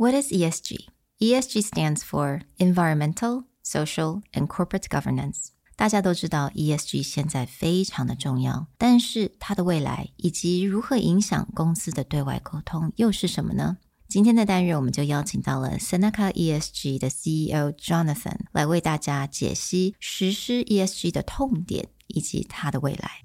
What is ESG? ESG stands for Environmental, Social, and Corporate Governance. 大家都知道 ESG 现在非常的重要，但是它的未来以及如何影响公司的对外沟通又是什么呢？今天的单日我们就邀请到了 Seneca ESG 的 CEO Jonathan 来为大家解析实施 ESG 的痛点以及它的未来。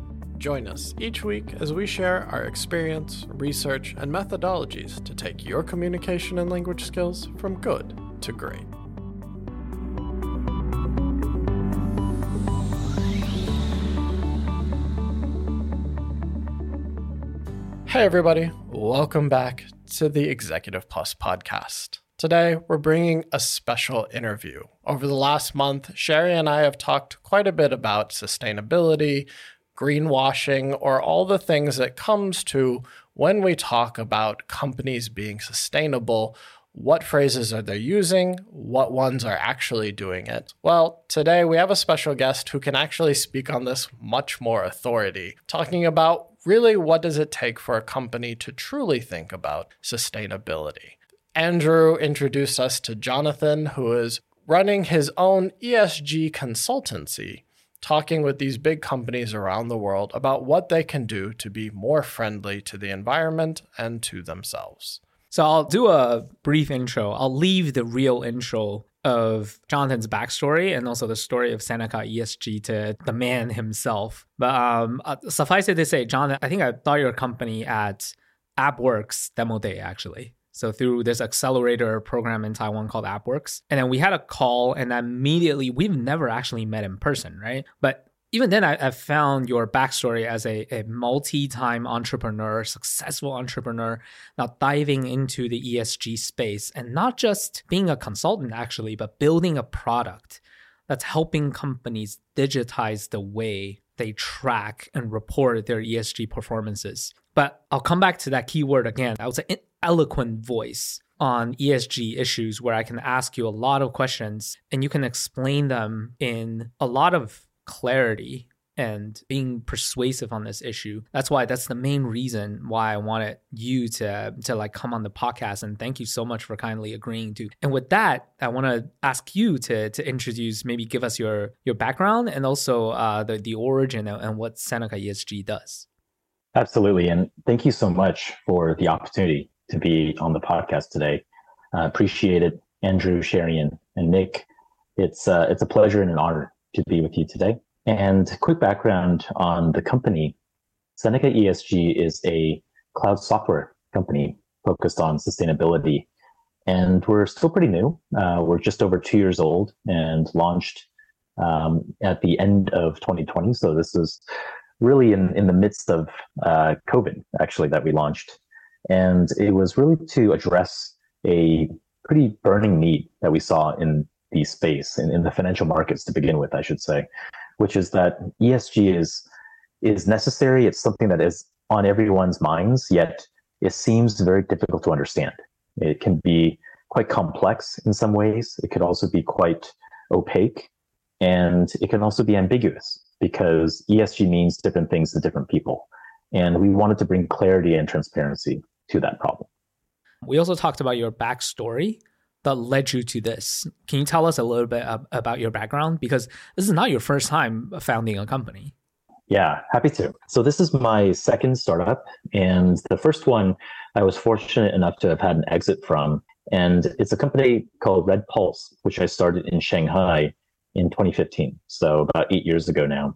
Join us each week as we share our experience, research, and methodologies to take your communication and language skills from good to great. Hey, everybody, welcome back to the Executive Plus podcast. Today, we're bringing a special interview. Over the last month, Sherry and I have talked quite a bit about sustainability, greenwashing, or all the things that comes to when we talk about companies being sustainable. What phrases are they using? What ones are actually doing it? Well, today we have a special guest who can actually speak on this much more authority, talking about really what does it take for a company to truly think about sustainability. Andrew introduced us to Jonathan, who is running his own ESG consultancy talking with these big companies around the world about what they can do to be more friendly to the environment and to themselves. So I'll do a brief intro. I'll leave the real intro of Jonathan's backstory and also the story of Seneca ESG to the man himself. But um, uh, suffice it to say, Jonathan, I think I thought your company at AppWorks demo day actually. So through this accelerator program in Taiwan called AppWorks. And then we had a call and immediately we've never actually met in person, right? But even then I, I found your backstory as a, a multi-time entrepreneur, successful entrepreneur, now diving into the ESG space and not just being a consultant actually, but building a product that's helping companies digitize the way they track and report their ESG performances. But I'll come back to that keyword again. I would say eloquent voice on ESG issues where I can ask you a lot of questions and you can explain them in a lot of clarity and being persuasive on this issue. That's why that's the main reason why I wanted you to to like come on the podcast and thank you so much for kindly agreeing to. And with that, I want to ask you to to introduce maybe give us your your background and also uh, the the origin and what Seneca ESG does. Absolutely, and thank you so much for the opportunity to be on the podcast today. Uh, appreciate it, Andrew, Sherry, and, and Nick. It's uh, it's a pleasure and an honor to be with you today. And quick background on the company: Seneca ESG is a cloud software company focused on sustainability, and we're still pretty new. Uh, we're just over two years old and launched um, at the end of 2020. So this is really in in the midst of uh, COVID, actually, that we launched. And it was really to address a pretty burning need that we saw in the space in, in the financial markets to begin with, I should say, which is that ESG is is necessary. It's something that is on everyone's minds, yet it seems very difficult to understand. It can be quite complex in some ways. It could also be quite opaque, and it can also be ambiguous because ESG means different things to different people. And we wanted to bring clarity and transparency to that problem. We also talked about your backstory that led you to this. Can you tell us a little bit about your background? Because this is not your first time founding a company. Yeah, happy to. So, this is my second startup. And the first one I was fortunate enough to have had an exit from. And it's a company called Red Pulse, which I started in Shanghai in 2015. So, about eight years ago now.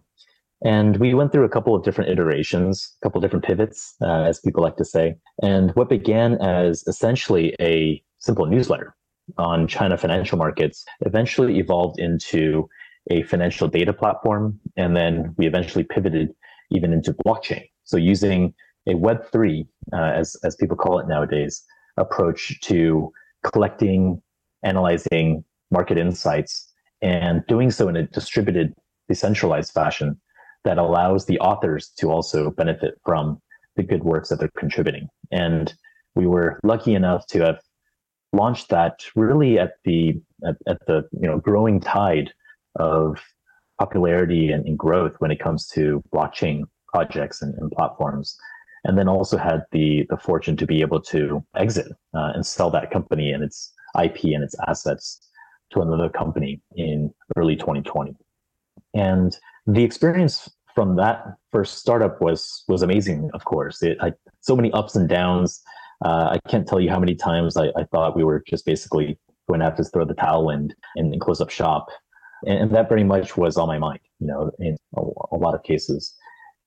And we went through a couple of different iterations, a couple of different pivots, uh, as people like to say. And what began as essentially a simple newsletter on China financial markets eventually evolved into a financial data platform. And then we eventually pivoted even into blockchain. So using a Web3, uh, as, as people call it nowadays, approach to collecting, analyzing market insights, and doing so in a distributed, decentralized fashion that allows the authors to also benefit from the good works that they're contributing. And we were lucky enough to have launched that really at the at, at the you know growing tide of popularity and, and, growth when it comes to blockchain projects and, and, platforms and then also had the the fortune to be able to exit uh, and sell that company and its ip and its assets to another company in early 2020 and the experience from that first startup was was amazing of course it, I, so many ups and downs uh, I can't tell you how many times I, I, thought we were just basically going to have to throw the towel in and, and close up shop. And, and, that very much was on my mind, you know, in a, a lot of cases.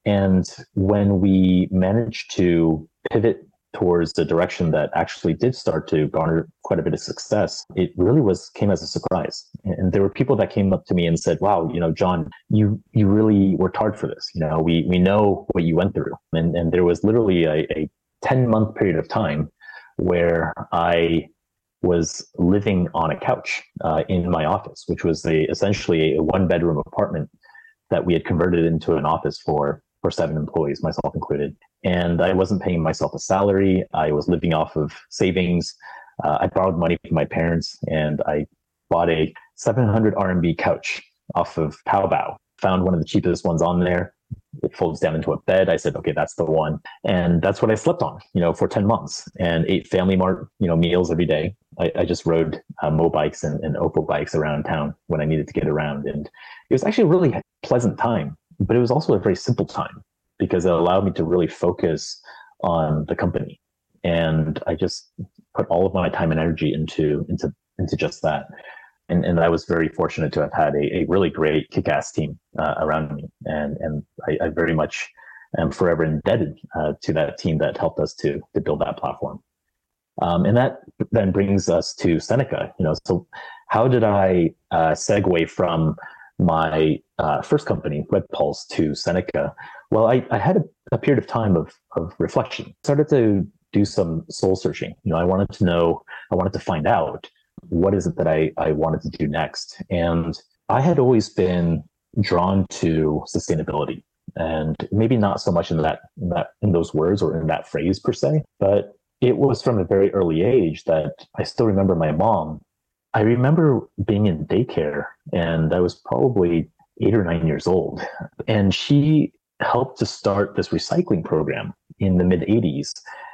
And when we managed to pivot towards the direction that actually did start to garner quite a bit of success, it really was came as a surprise. And there were people that came up to me and said, "Wow, you know, John, you you really worked hard for this. You know, we we know what you went through." And and there was literally a, a 10 month period of time where I was living on a couch uh, in my office, which was a, essentially a one bedroom apartment that we had converted into an office for for seven employees, myself included. And I wasn't paying myself a salary. I was living off of savings. Uh, I borrowed money from my parents, and I bought a 700 RMB couch off of Taobao. Found one of the cheapest ones on there, it folds down into a bed. I said, okay, that's the one. And that's what I slept on, you know, for 10 months and ate Family Mart, you know, meals every day. I, I just rode uh, bikes and, and bikes around town when I needed to get around. And it was actually a really pleasant time, but it was also a very simple time because it allowed me to really focus on the company. And I just put all of my time and energy into, into, into just that and, and I was very fortunate to have had a, a really great kick-ass team uh, around me, and and I, I, very much am forever indebted uh, to that team that helped us to to build that platform. Um, and that then brings us to Seneca. You know, so how did I uh, segue from my uh, first company, Red Pulse, to Seneca? Well, I, I had a, a period of time of of reflection. Started to do some soul searching. You know, I wanted to know, I wanted to find out what is it that I, I wanted to do next? And I had always been drawn to sustainability and maybe not so much in that, in that in those words or in that phrase per se, but it was from a very early age that I still remember my mom. I remember being in daycare and I was probably eight or nine years old. And she helped to start this recycling program in the mid 80s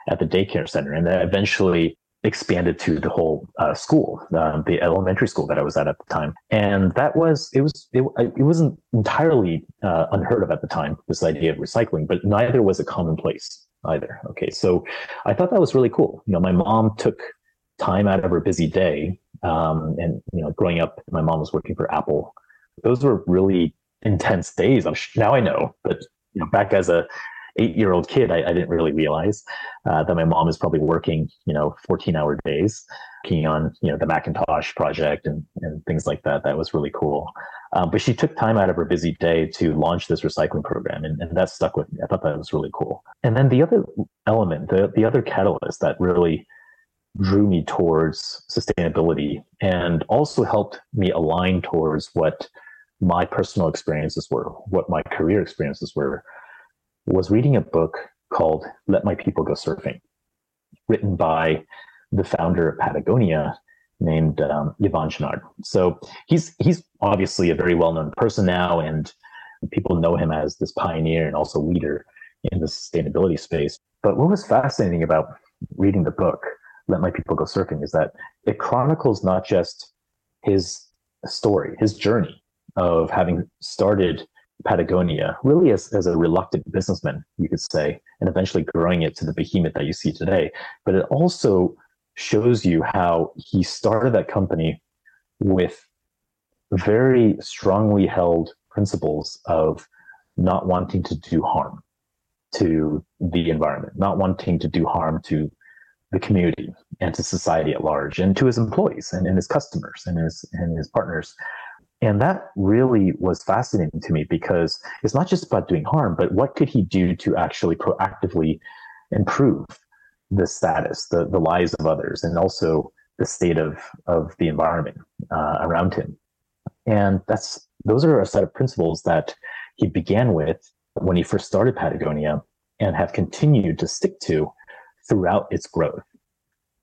at the daycare center. And that eventually expanded to the whole uh, school, uh, the elementary school that I was at at the time, and that was it was it, it wasn't entirely uh, unheard of at the time. This idea of recycling, but neither was it commonplace either. Okay, so I thought that was really cool. You know, my mom took time out of her busy day, um, and you know, growing up, my mom was working for Apple. Those were really intense days. I'm now I know, but you know, back as a eight year old kid, I, I, didn't really realize uh, that my mom was probably working, you know, 14 hour days, working on, you know, the Macintosh project and, and things like that. That was really cool. Um, but she took time out of her busy day to launch this recycling program, and, and that stuck with me. I thought that was really cool. And then the other element, the, the other catalyst that really drew me towards sustainability and also helped me align towards what my personal experiences were, what my career experiences were, was reading a book called Let My People Go Surfing, written by the founder of Patagonia named um, Yvon Chouinard. So he's he's obviously a very well-known person now, and people know him as this pioneer and also leader in the sustainability space. But what was fascinating about reading the book, Let My People Go Surfing, is that it chronicles not just his story, his journey of having started Patagonia, really as, as a reluctant businessman, you could say, and eventually growing it to the behemoth that you see today. But it also shows you how he started that company with very strongly held principles of not wanting to do harm to the environment, not wanting to do harm to the community and to society at large and to his employees and, and his customers and his and his partners And that really was fascinating to me because it's not just about doing harm, but what could he do to actually proactively improve the status, the, the lives of others, and also the state of, of the environment uh, around him. And that's those are a set of principles that he began with when he first started Patagonia and have continued to stick to throughout its growth.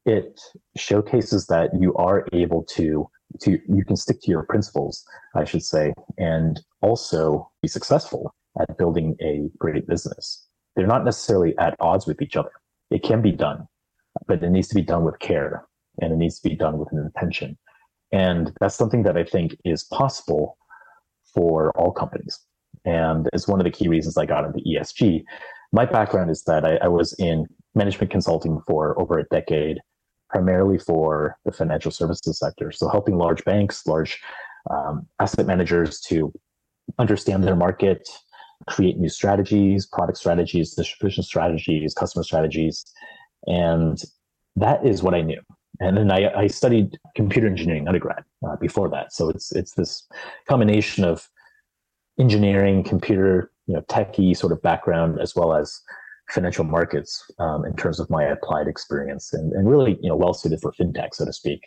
It showcases that you are able to to you can stick to your principles, I should say, and also be successful at building a great business. They're not necessarily at odds with each other. It can be done, but it needs to be done with care and it needs to be done with an intention. And that's something that I think is possible for all companies. And it's one of the key reasons I got into ESG. My background is that I, I was in management consulting for over a decade, primarily for the financial services sector. So helping large banks, large um, asset managers to understand their market, create new strategies, product strategies, distribution strategies, customer strategies. And that is what I knew. And then I, I studied computer engineering undergrad uh, before that. So it's it's this combination of engineering, computer, you know, techie sort of background, as well as financial markets um, in terms of my applied experience, and, and really, you know, well suited for fintech, so to speak.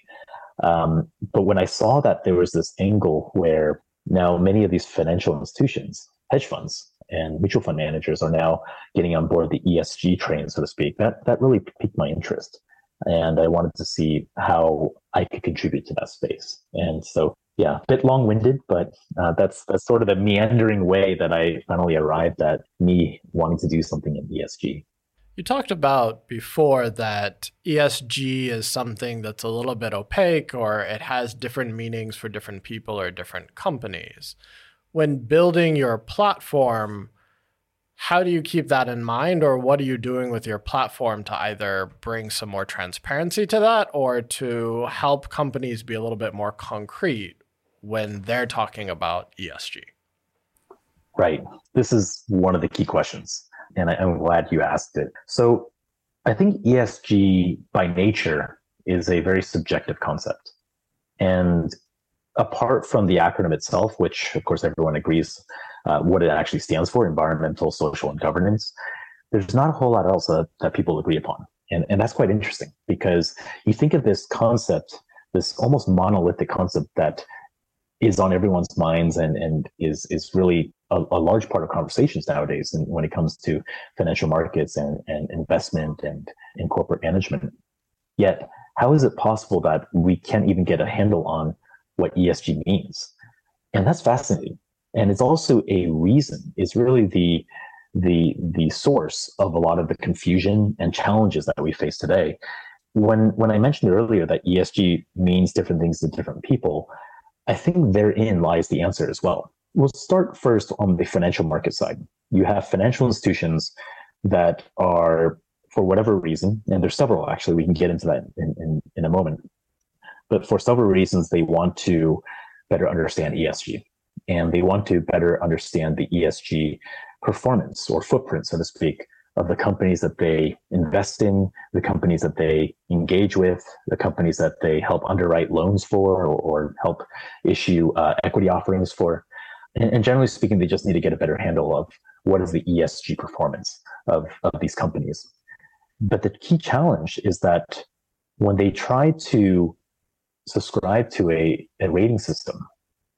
Um, but when I saw that there was this angle where now many of these financial institutions, hedge funds, and mutual fund managers are now getting on board the ESG train, so to speak. That that really piqued my interest and I wanted to see how I could contribute to that space. And so, yeah, a bit long-winded, but uh, that's that's sort of the meandering way that I finally arrived at me wanting to do something in ESG. You talked about before that ESG is something that's a little bit opaque or it has different meanings for different people or different companies. When building your platform, how do you keep that in mind or what are you doing with your platform to either bring some more transparency to that or to help companies be a little bit more concrete when they're talking about ESG? Right. This is one of the key questions, and I, am glad you asked it. So, I think ESG by nature is a very subjective concept. And apart from the acronym itself, which of course everyone agrees uh, what it actually stands for environmental, social, and governance. There's not a whole lot else that, that people agree upon. And, and that's quite interesting because you think of this concept, this almost monolithic concept that is on everyone's minds and, and is, is really a, a large part of conversations nowadays and when it comes to financial markets and, and investment and, and corporate management. Yet, how is it possible that we can't even get a handle on what ESG means? And that's fascinating and it's also a reason it's really the the the source of a lot of the confusion and challenges that we face today when when i mentioned earlier that esg means different things to different people i think therein lies the answer as well. We'll start first on the financial market side. You have financial institutions that are for whatever reason and there's several actually we can get into that in, in, in a moment but for several reasons they want to better understand esg and they want to better understand the ESG performance or footprint, so to speak, of the companies that they invest in, the companies that they engage with, the companies that they help underwrite loans for or, or help issue uh, equity offerings for. And, and, generally speaking, they just need to get a better handle of what is the ESG performance of, of these companies. But the key challenge is that when they try to subscribe to a, a rating system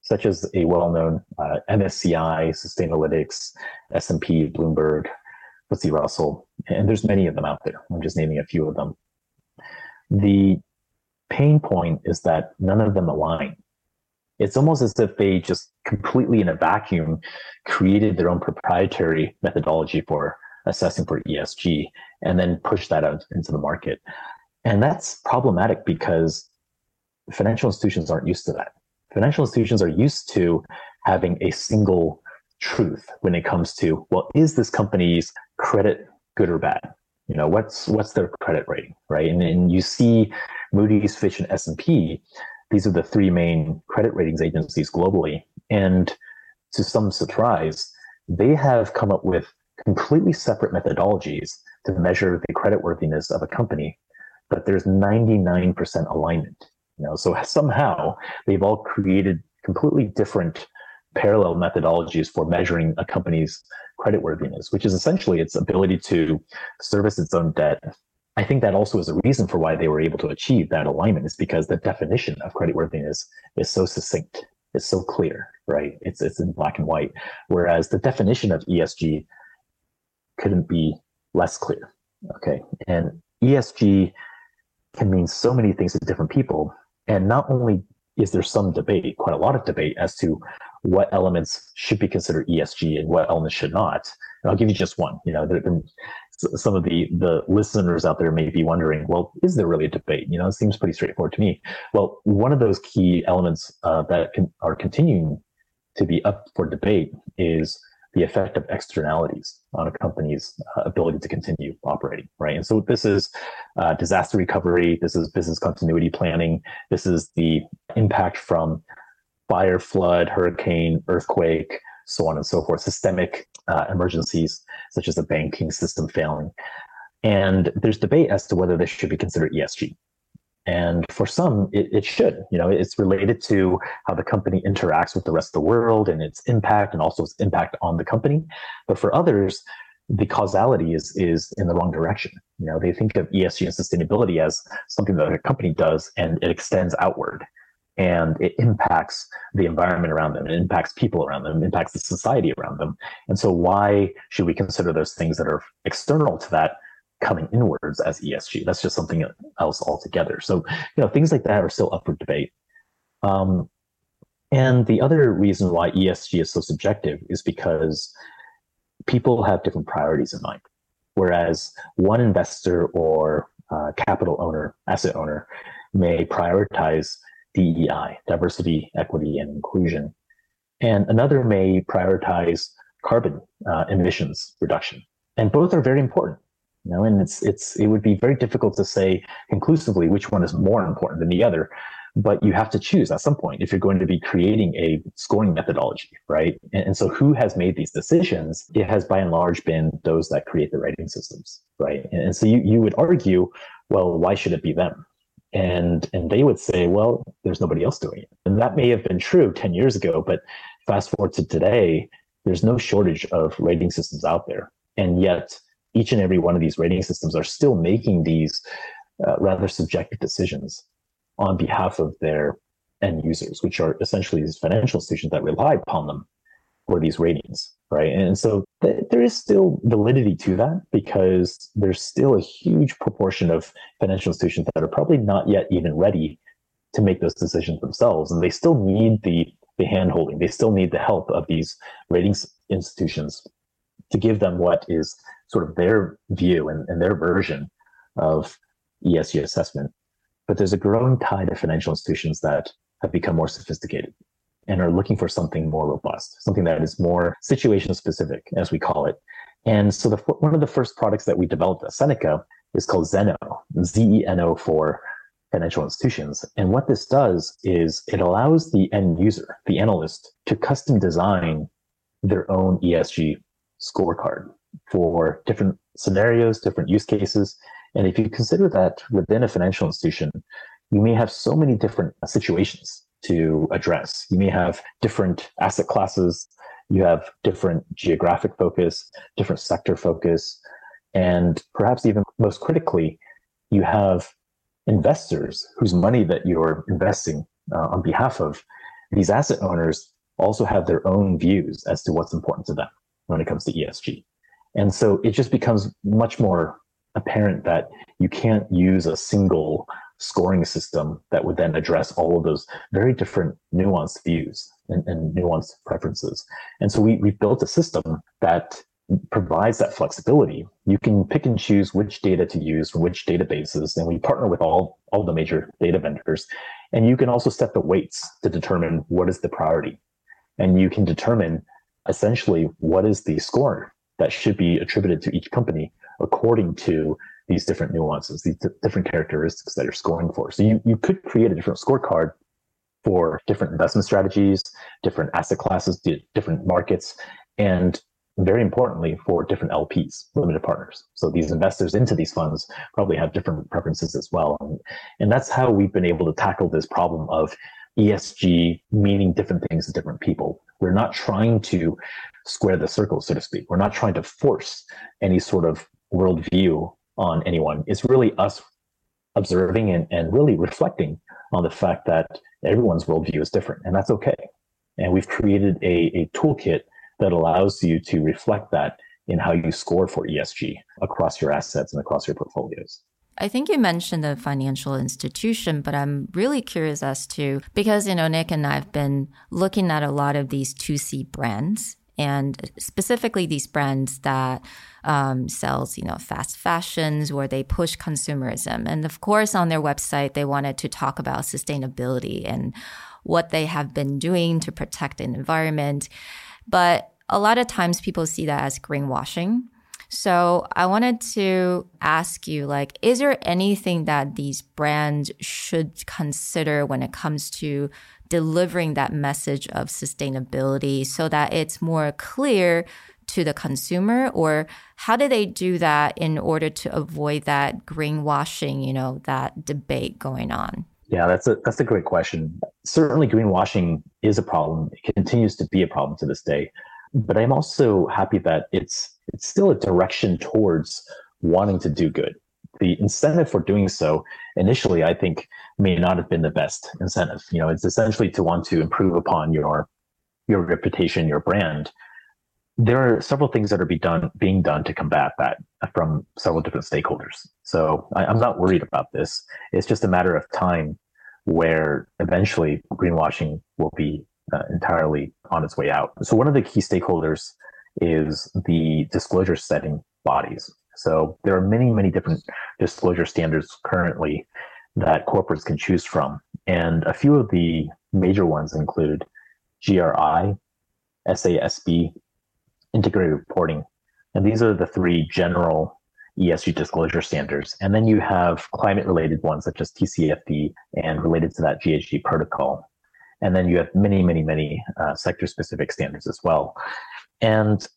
such as a well-known uh, MSCI, Sustainalytics, S&P, Bloomberg, FTSE Russell, and there's many of them out there. I'm just naming a few of them. The pain point is that none of them align. It's almost as if they just completely in a vacuum created their own proprietary methodology for assessing for ESG and then push that out into the market. And that's problematic because financial institutions aren't used to that financial institutions are used to having a single truth when it comes to well is this company's credit good or bad? You know what's what's their credit rating right? And, and you see moody's fitch and s&p these are the three main credit ratings agencies globally. And to some surprise they have come up with completely separate methodologies to measure the credit worthiness of a company but there's 99% alignment you know, so somehow they've all created completely different parallel methodologies for measuring a company's creditworthiness, which is essentially its ability to service its own debt. I think that also is a reason for why they were able to achieve that alignment is because the definition of creditworthiness is so succinct, it's so clear, right? It's it's in black and white. Whereas the definition of ESG couldn't be less clear. Okay. And ESG can mean so many things to different people. And not only is there some debate, quite a lot of debate as to what elements should be considered ESG and what elements should not. And I'll give you just one. You know, there, some of the the listeners out there may be wondering, well, is there really a debate? You know, it seems pretty straightforward to me. Well, one of those key elements uh, that can, are continuing to be up for debate is the effect of externalities on a company's uh, ability to continue operating, right? And so this is uh, disaster recovery, this is business continuity planning, this is the impact from fire, flood, hurricane, earthquake, so on and so forth, systemic uh, emergencies such as a banking system failing. And there's debate as to whether this should be considered ESG. And for some, it, it, should. You know, it's related to how the company interacts with the rest of the world and its impact, and also its impact on the company. But for others, the causality is is in the wrong direction. You know, they think of ESG and sustainability as something that a company does, and it extends outward, and it impacts the environment around them, it impacts people around them, it impacts the society around them. And so, why should we consider those things that are external to that? coming inwards as ESG. That's just something else altogether. So, you know, things like that are still up for debate. Um, and the other reason why ESG is so subjective is because people have different priorities in mind. Whereas one investor or uh, capital owner, asset owner, may prioritize DEI, diversity, equity, and inclusion. And another may prioritize carbon uh, emissions reduction. And both are very important. You know, and it's it's it would be very difficult to say conclusively which one is more important than the other, but you have to choose at some point if you're going to be creating a scoring methodology, right? And, and so, who has made these decisions? It has by and large been those that create the rating systems, right? And, and so you you would argue, well, why should it be them? And and they would say well there's nobody else doing it. And that may have been true 10 years ago but fast forward to today there's no shortage of rating systems out there. And yet each and every one of these rating systems are still making these uh, rather subjective decisions on behalf of their end users, which are essentially these financial institutions that rely upon them for these ratings, right? And so th- there is still validity to that because there's still a huge proportion of financial institutions that are probably not yet even ready to make those decisions themselves, and they still need the the handholding. They still need the help of these ratings institutions to give them what is sort of their view and, and their version of ESG assessment. But there's a growing tide of financial institutions that have become more sophisticated and are looking for something more robust, something that is more situation specific, as we call it. And so the, one of the first products that we developed at Seneca is called Zeno, Z-E-N-O for financial institutions. And what this does is it allows the end user, the analyst, to custom design their own ESG scorecard for different scenarios, different use cases. And if you consider that within a financial institution, you may have so many different situations to address. You may have different asset classes, you have different geographic focus, different sector focus, and perhaps even most critically, you have investors whose money that you're investing uh, on behalf of these asset owners also have their own views as to what's important to them when it comes to ESG. And so it just becomes much more apparent that you can't use a single scoring system that would then address all of those very different nuanced views and, and nuanced preferences. And so we, we've built a system that provides that flexibility. You can pick and choose which data to use from which databases, and we partner with all, all the major data vendors. And you can also set the weights to determine what is the priority. And you can determine essentially what is the score that should be attributed to each company according to these different nuances, these different characteristics that you're scoring for. So you, you could create a different scorecard for different investment strategies, different asset classes, different markets, and very importantly for different LPs, limited partners. So these investors into these funds probably have different preferences as well. And, and that's how we've been able to tackle this problem of ESG meaning different things to different people. We're not trying to square the circle, so to speak. We're not trying to force any sort of worldview on anyone. It's really us observing and, and really reflecting on the fact that everyone's worldview is different, and that's okay. And we've created a, a toolkit that allows you to reflect that in how you score for ESG across your assets and across your portfolios. I think you mentioned a financial institution, but I'm really curious as to because you know Nick and I've been looking at a lot of these 2C brands and specifically these brands that um, sells you know fast fashions where they push consumerism. And of course on their website they wanted to talk about sustainability and what they have been doing to protect the environment. But a lot of times people see that as greenwashing. So I wanted to ask you, like, is there anything that these brands should consider when it comes to delivering that message of sustainability so that it's more clear to the consumer or how do they do that in order to avoid that greenwashing, you know, that debate going on? Yeah, that's a that's a great question. Certainly greenwashing is a problem. It continues to be a problem to this day. But I'm also happy that it's it's still a direction towards wanting to do good. The incentive for doing so initially, I think, may not have been the best incentive. You know, it's essentially to want to improve upon your your reputation, your brand. There are several things that are be done, being done to combat that from several different stakeholders. So I, I'm not worried about this. It's just a matter of time where eventually greenwashing will be uh, entirely on its way out. So one of the key stakeholders is the disclosure setting bodies. So there are many, many different disclosure standards currently that corporates can choose from. And a few of the major ones include GRI, SASB, integrated reporting. And these are the three general ESG disclosure standards. And then you have climate related ones such as TCFD and related to that GHG protocol. And then you have many, many, many uh, sector specific standards as well. And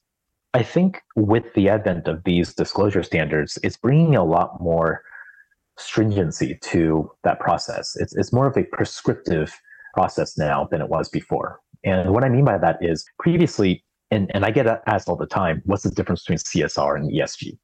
I think with the advent of these disclosure standards, it's bringing a lot more stringency to that process. It's, it's more of a prescriptive process now than it was before. And what I mean by that is previously, and, and I get asked all the time, what's the difference between CSR and ESG?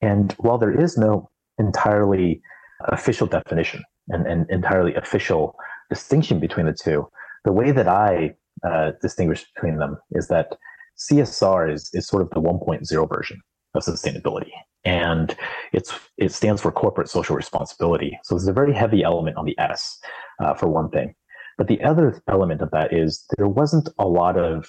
And while there is no entirely official definition and, and entirely official distinction between the two, the way that I uh, distinguish between them is that CSR is, is sort of the 1.0 version of sustainability. And it's it stands for corporate social responsibility. So there's a very heavy element on the S uh, for one thing. But the other element of that is there wasn't a lot of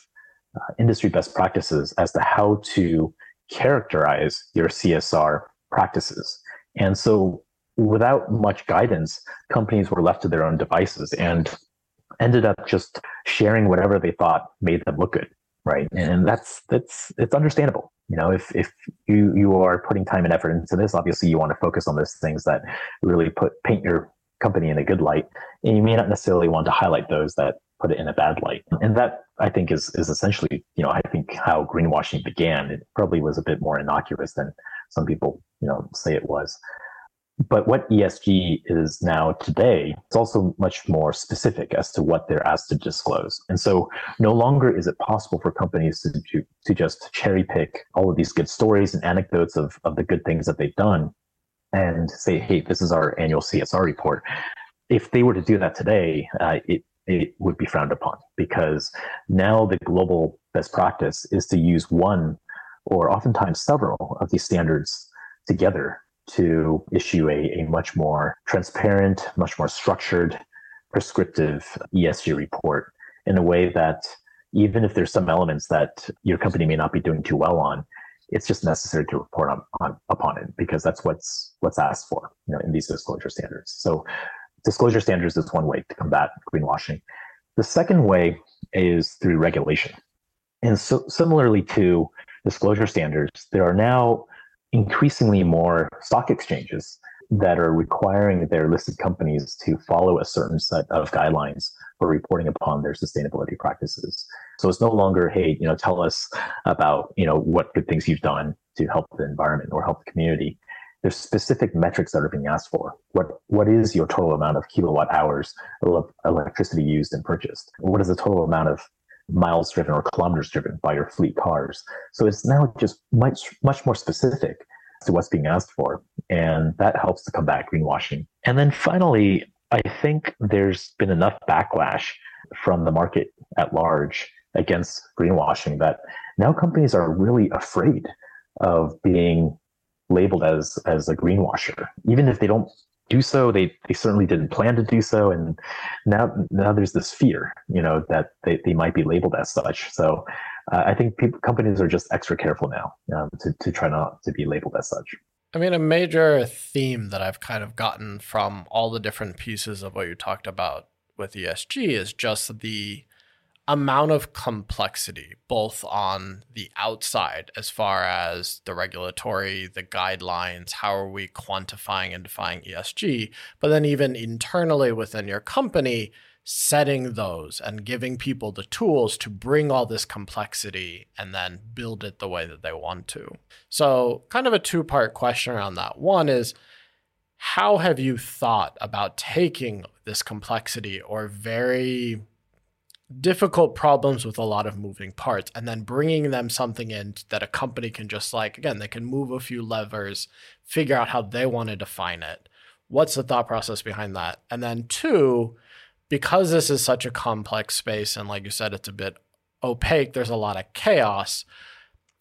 uh, industry best practices as to how to characterize your CSR practices. And so without much guidance, companies were left to their own devices and ended up just sharing whatever they thought made them look good right and that's that's it's understandable you know if if you you are putting time and effort into this obviously you want to focus on those things that really put paint your company in a good light. And you may not necessarily want to highlight those that put it in a bad light. And that i think is is essentially you know i think how greenwashing began. It probably was a bit more innocuous than some people you know say it was but what ESG is now today, it's also much more specific as to what they're asked to disclose. And so no longer is it possible for companies to, to, to just cherry pick all of these good stories and anecdotes of, of the good things that they've done and say, hey, this is our annual CSR report. If they were to do that today, uh, it, it would be frowned upon because now the global best practice is to use one or oftentimes several of these standards together to issue a, a much more transparent, much more structured, prescriptive ESG report in a way that even if there's some elements that your company may not be doing too well on, it's just necessary to report on, on upon it because that's what's what's asked for, you know, in these disclosure standards. So disclosure standards is one way to combat greenwashing. The second way is through regulation. And so similarly to disclosure standards, there are now increasingly more stock exchanges that are requiring their listed companies to follow a certain set of guidelines for reporting upon their sustainability practices. So it's no longer, hey, you know, tell us about, you know, what good things you've done to help the environment or help the community. there's specific metrics that are being asked for. What what is your total amount of kilowatt hours of electricity used and purchased? What is the total amount of miles driven or kilometers driven by your fleet cars? So it's now just much much more specific to what's being asked for, and that helps to combat greenwashing. And then finally, I think there's been enough backlash from the market at large against greenwashing that now companies are really afraid of being labeled as as a greenwasher even if they don't do so. They they certainly didn't plan to do so. And now now there's this fear you know that they, they might be labeled as such. So uh, i think people, companies are just extra careful now um, to, to try not to be labeled as such. I mean, a major theme that I've kind of gotten from all the different pieces of what you talked about with ESG is just the amount of complexity, both on the outside, as far as the regulatory, the guidelines, how are we quantifying and defining ESG, but then even internally within your company, setting those and giving people the tools to bring all this complexity and then build it the way that they want to. So, kind of a two part question around that. One is, how have you thought about taking this complexity or very difficult problems with a lot of moving parts and then bringing them something in that a company can just like again they can move a few levers figure out how they want to define it. What's the thought process behind that? And then two because this is such a complex space and like you said it's a bit opaque there's a lot of chaos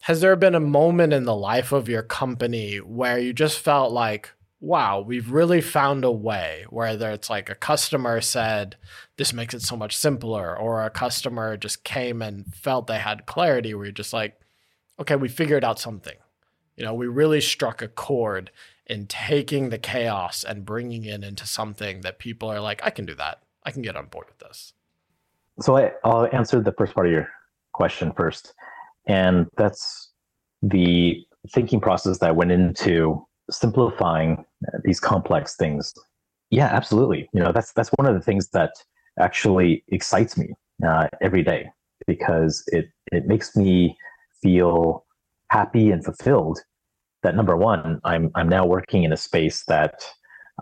has there been a moment in the life of your company where you just felt like wow, we've really found a way, whether it's like a customer said, this makes it so much simpler, or a customer just came and felt they had clarity, where you're just like, okay, we figured out something. You know, we really struck a chord in taking the chaos and bringing it into something that people are like, I can do that. I can get on board with this. So I, I'll answer the first part of your question first. And that's the thinking process that went into simplifying these complex things. Yeah absolutely. You know that's that's one of the things that actually excites me uh, every day because it it makes me feel happy and fulfilled that number one i'm i'm now working in a space that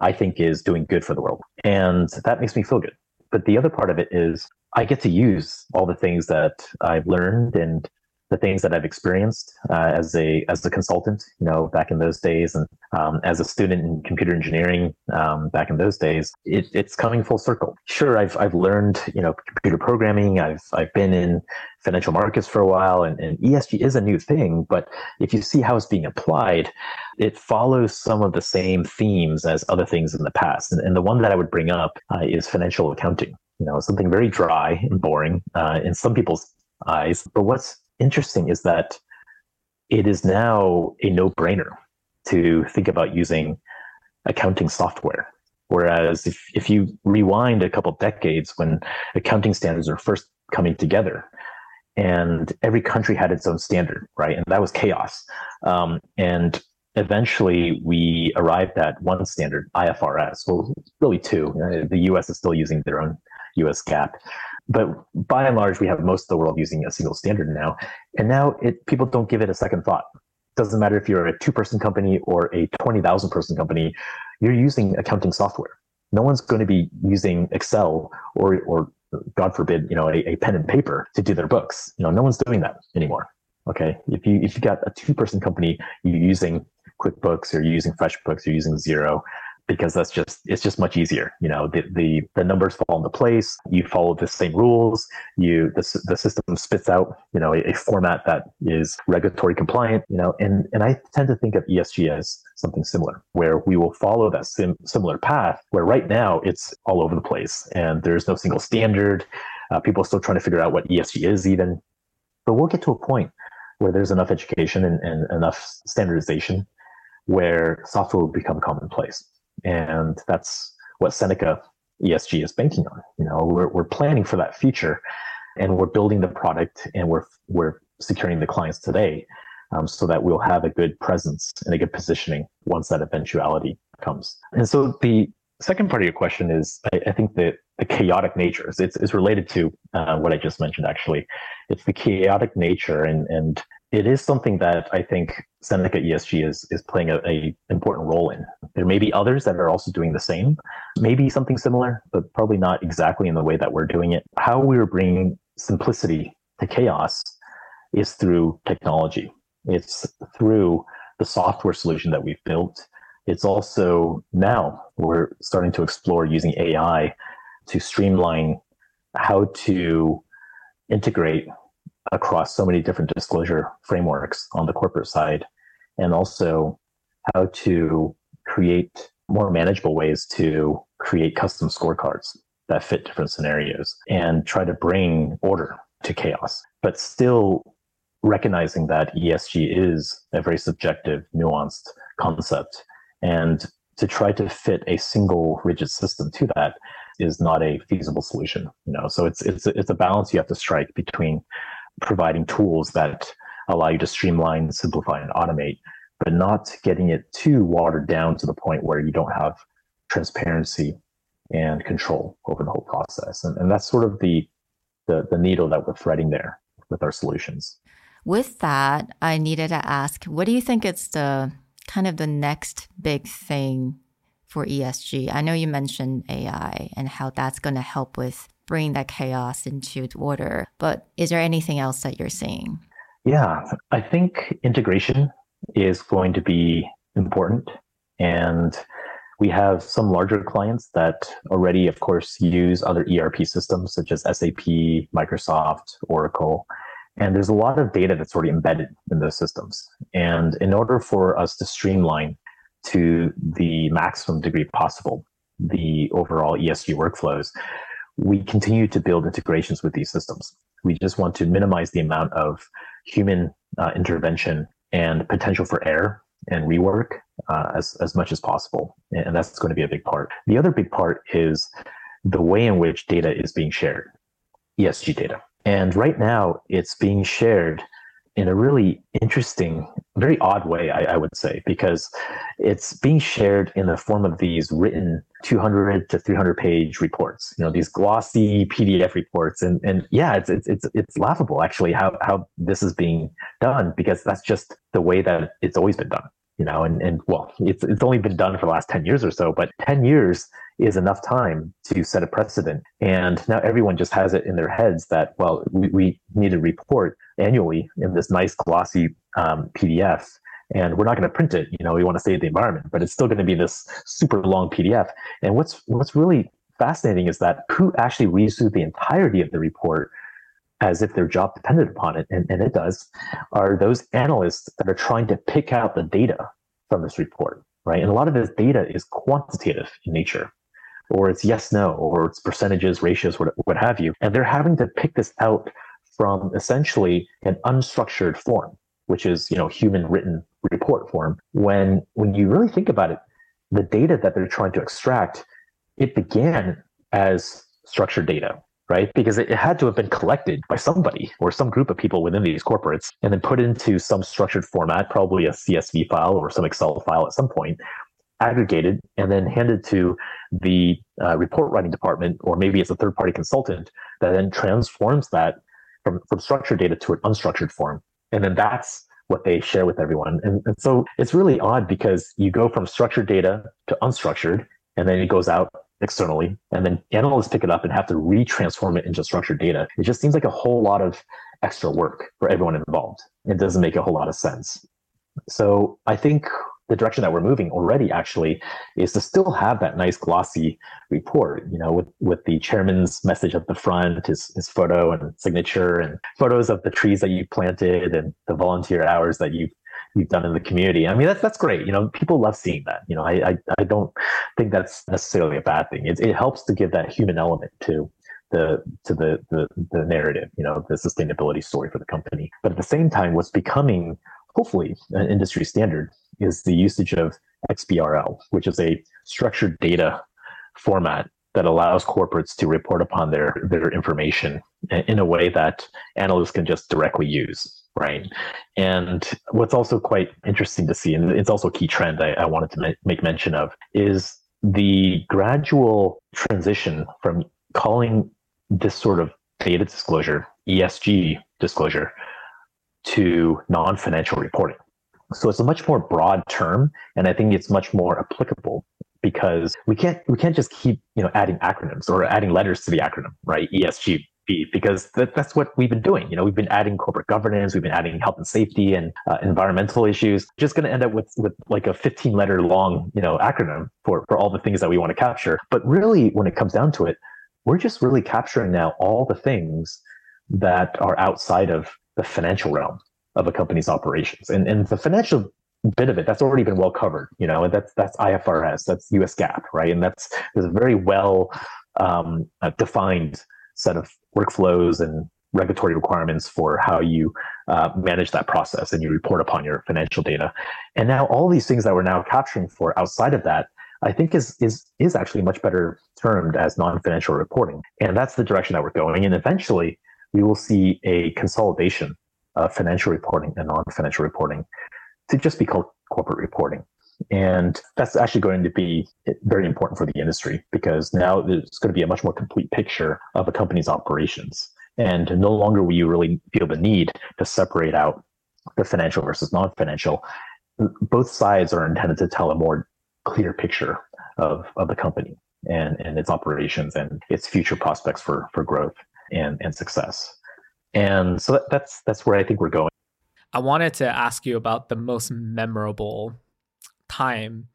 i think is doing good for the world and that makes me feel good. But the other part of it is i get to use all the things that i've learned and the things that I've experienced uh, as a as a consultant, you know, back in those days, and um, as a student in computer engineering um, back in those days, it, it's coming full circle. Sure, I've I've learned you know computer programming. I've I've been in financial markets for a while, and, and ESG is a new thing. But if you see how it's being applied, it follows some of the same themes as other things in the past. And, and the one that I would bring up uh, is financial accounting. You know, something very dry and boring uh, in some people's eyes. But what's interesting is that it is now a no brainer to think about using accounting software. Whereas if, if you rewind a couple decades when accounting standards were first coming together, and every country had its own standard, right? And that was chaos. Um, and eventually we arrived at one standard, IFRS. Well, really two. Uh, the US is still using their own US GAAP but by and large, we have most of the world using a single standard now. And now it, people don't give it a second thought. Doesn't matter if you're a two person company or a 20,000 person company, you're using accounting software. No one's going to be using Excel or, or God forbid, you know, a, a pen and paper to do their books. You know, no one's doing that anymore. Okay. If you, if you got a two person company, you're using QuickBooks, or you're using FreshBooks, you're using Xero, because that's just it's just much easier you know the the, the numbers fall into place you follow the same rules you the, the system spits out you know a, a, format that is regulatory compliant you know and and i tend to think of esg as something similar where we will follow that sim, similar path where right now it's all over the place and there's no single standard uh, people are still trying to figure out what esg is even. But we'll get to a point where there's enough education and, and enough standardization where software will become commonplace and that's what Seneca ESG is banking on. You know, we're, we're planning for that future and we're building the product and we're, we're securing the clients today um, so that we'll have a good presence and a good positioning once that eventuality comes. And so the second part of your question is, I, I think that the chaotic nature is it's, it's related to uh, what I just mentioned, actually. It's the chaotic nature and, and it is something that I think Seneca ESG is is playing a, a, important role in. There may be others that are also doing the same, maybe something similar, but probably not exactly in the way that we're doing it. How we are bringing simplicity to chaos is through technology. It's through the software solution that we've built. It's also now we're starting to explore using AI to streamline how to integrate across so many different disclosure frameworks on the corporate side, and also how to create more manageable ways to create custom scorecards that fit different scenarios and try to bring order to chaos, but still recognizing that ESG is a very subjective, nuanced concept. And to try to fit a single rigid system to that is not a feasible solution. You know, so it's it's it's a balance you have to strike between providing tools that allow you to streamline, simplify, and automate, but not getting it too watered down to the point where you don't have transparency and control over the whole process. And, and that's sort of the, the the needle that we're threading there with our solutions. With that, I needed to ask, what do you think it's the kind of the next big thing for ESG? I know you mentioned AI and how that's going to help with bringing that chaos into order, but is there anything else that you're seeing? Yeah, I think integration is going to be important. And we have some larger clients that already, of course, use other ERP systems such as SAP, Microsoft, Oracle. And there's a lot of data that's already embedded in those systems. And in order for us to streamline to the maximum degree possible the overall ESG workflows, we continue to build integrations with these systems. We just want to minimize the amount of human uh, intervention and potential for error and rework uh, as, as much as possible. And that's going to be a big part. The other big part is the way in which data is being shared, ESG data. And right now, it's being shared in a really interesting, very odd way, I, I, would say, because it's being shared in the form of these written 200 to 300 page reports. You know, these glossy PDF reports, and and yeah, it's it's it's, it's laughable actually how how this is being done because that's just the way that it's always been done you know, and, and well, it's, it's only been done for the last 10 years or so, but 10 years is enough time to set a precedent. And now everyone just has it in their heads that, well, we, we need to report annually in this nice glossy um, PDF. And we're not going to print it, you know, we want to save the environment, but it's still going to be this super long PDF. And what's what's really fascinating is that who actually reads through the entirety of the report as if their job depended upon it, and, and it does, are those analysts that are trying to pick out the data from this report, right? And a lot of this data is quantitative in nature, or it's yes, no, or it's percentages, ratios, what, what have you. And they're having to pick this out from essentially an unstructured form, which is, you know, human written report form. When, when you really think about it, the data that they're trying to extract, it began as structured data right? Because it, had to have been collected by somebody or some group of people within these corporates and then put into some structured format, probably a CSV file or some Excel file at some point, aggregated, and then handed to the uh, report writing department, or maybe it's a third party consultant that then transforms that from, from structured data to an unstructured form. And then that's what they share with everyone. And, and so it's really odd because you go from structured data to unstructured, and then it goes out externally, and then analysts pick it up and have to retransform it into structured data. It just seems like a whole lot of extra work for everyone involved. It doesn't make a whole lot of sense. So I think the direction that we're moving already actually is to still have that nice glossy report, you know, with, with the chairman's message at the front, his, his photo and signature and photos of the trees that you planted and the volunteer hours that you've you've done in the community. I mean, that's that's great. You know, people love seeing that. You know, I I, I don't think that's necessarily a bad thing. It it helps to give that human element to the to the, the the narrative. You know, the sustainability story for the company. But at the same time, what's becoming hopefully an industry standard is the usage of XBRL, which is a structured data format that allows corporates to report upon their their information in a way that analysts can just directly use right? And what's also quite interesting to see, and it's also a key trend I, I wanted to make mention of, is the gradual transition from calling this sort of data disclosure ESG disclosure to non-financial reporting. So it's a much more broad term, and I think it's much more applicable because we can't we can't just keep you know adding acronyms or adding letters to the acronym, right? ESG because that, that's what we've been doing. You know, we've been adding corporate governance, we've been adding health and safety and uh, environmental issues. Just going to end up with with like a 15 letter long you know acronym for for all the things that we want to capture. But really, when it comes down to it, we're just really capturing now all the things that are outside of the financial realm of a company's operations. And and the financial bit of it that's already been well covered. You know, and that's that's IFRS, that's US GAAP, right? And that's there's a very well um, uh, defined set of workflows and regulatory requirements for how you uh, manage that process and you report upon your financial data. And now all these things that we're now capturing for outside of that, I think is is is actually much better termed as non-financial reporting. And that's the direction that we're going. And eventually we will see a consolidation of financial reporting and non-financial reporting to just be called corporate reporting. And that's actually going to be very important for the industry because now there's going to be a much more complete picture of a company's operations. And no longer will you really feel the need to separate out the financial versus non financial. Both sides are intended to tell a more clear picture of, of the company and, and its operations and its future prospects for, for growth and, and success. And so that, that's that's where I think we're going. I wanted to ask you about the most memorable time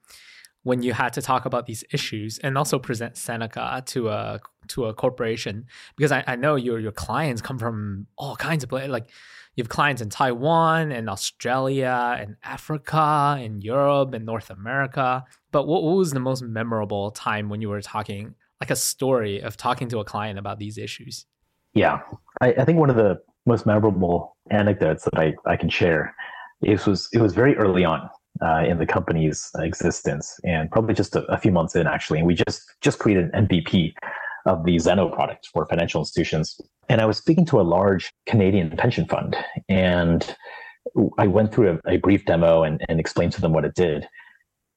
when you had to talk about these issues and also present Seneca to a to a corporation because I, I know your your clients come from all kinds of places like you have clients in Taiwan and Australia and Africa and Europe and North America. But what, what was the most memorable time when you were talking, like a story of talking to a client about these issues? Yeah, I, I think one of the most memorable anecdotes that I, I can share it was it was very early on uh, in the company's existence, and probably just a, a, few months in actually. And we just just created an MVP of the Zeno product for financial institutions. And I was speaking to a large Canadian pension fund, and I went through a, a brief demo and, and, explained to them what it did.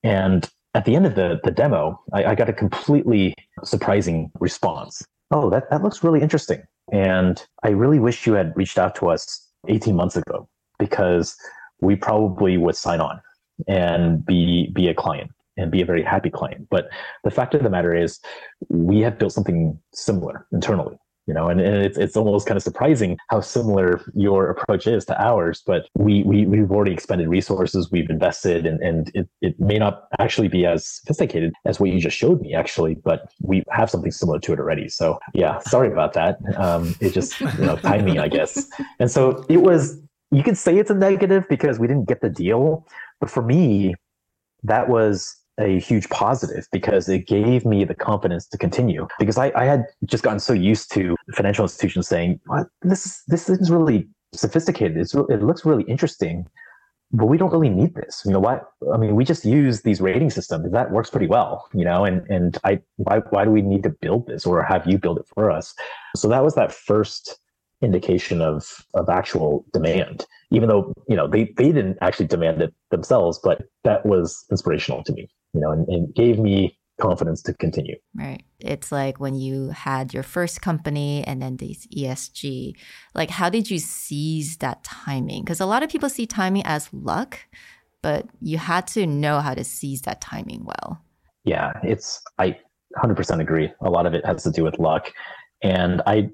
And at the end of the, the demo, I, I got a completely surprising response. Oh, that, that looks really interesting. And I really wish you had reached out to us 18 months ago because we probably would sign on and be be a client and be a very happy client. But the fact of the matter is, we have built something similar internally. You know, and, and it's it's almost kind of surprising how similar your approach is to ours. But we, we we've already expended resources, we've invested, and, and it, it may not actually be as sophisticated as what you just showed me, actually, but we have something similar to it already. So yeah, sorry about that. Um, it just you know timing, I guess. And so it was you could say it's a negative because we didn't get the deal. But for me, that was a huge positive because it gave me the confidence to continue because I, I had just gotten so used to financial institutions saying, this is, this is really sophisticated. It's, it looks really interesting, but we don't really need this. You know what? I mean, we just use these rating systems. That works pretty well, you know, and, and I, why, why do we need to build this or have you build it for us? So that was that first indication of of actual demand even though you know they they didn't actually demand it themselves but that was inspirational to me you know and, and gave me confidence to continue. Right. It's like when you had your first company and then these esg like how did you seize that timing? Because a lot of people see timing as luck but you had to know how to seize that timing well. Yeah it's i 100% agree. A lot of it has to do with luck. And i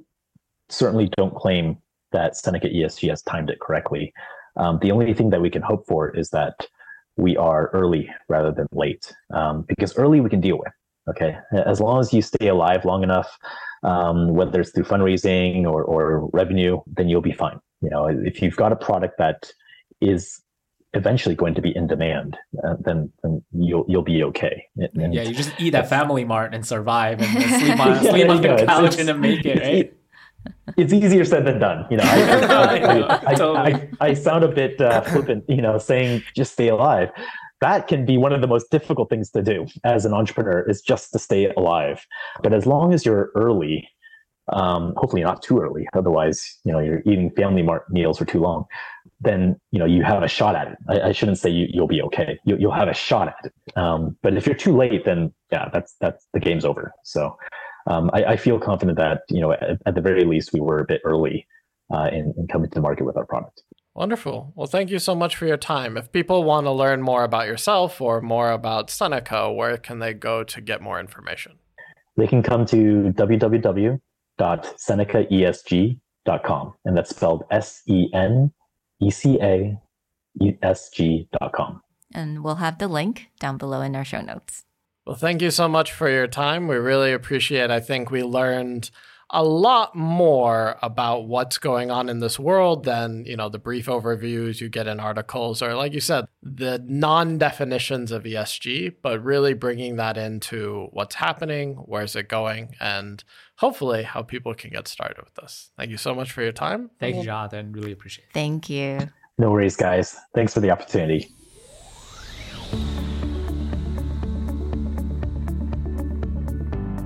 certainly don't claim that Seneca ESG has timed it correctly. Um, the only thing that we can hope for is that we are early rather than late, um, because early we can deal with. Okay, as long as you stay alive long enough, um, whether it's through fundraising or, or revenue, then you'll be fine. You know, if you've got a product that is eventually going to be in demand, uh, then, then you'll you'll be okay. And, yeah, you just eat at Family Mart and survive, and sleep on yeah, sleep on the couch and make it right it's easier said than done. You know, I, I, I, I sound a bit uh, flippant, you know, saying just stay alive. That can be one of the most difficult things to do as an entrepreneur is just to stay alive. But as long as you're early, um, hopefully not too early, otherwise, you know, you're eating family mart meals for too long, then, you know, you have a shot at it. I, I shouldn't say you, will be okay. You, will have a shot at it. Um, but if you're too late, then yeah, that's, that's the game's over. So, um, I, I, feel confident that you know at, at, the very least we were a bit early uh, in, in coming to the market with our product. Wonderful. Well, thank you so much for your time. If people want to learn more about yourself or more about Seneca, where can they go to get more information? They can come to www.senecaesg.com, and that's spelled S E N E C A E S G.com. And we'll have the link down below in our show notes. Well, thank you so much for your time. We really appreciate it. I think we learned a lot more about what's going on in this world than you know the brief overviews you get in articles or like you said the non-definitions of esg but really bringing that into what's happening where's it going and hopefully how people can get started with this thank you so much for your time Thank you, Jonathan. Really appreciate it. Thank you. No worries, guys. Thanks for the opportunity.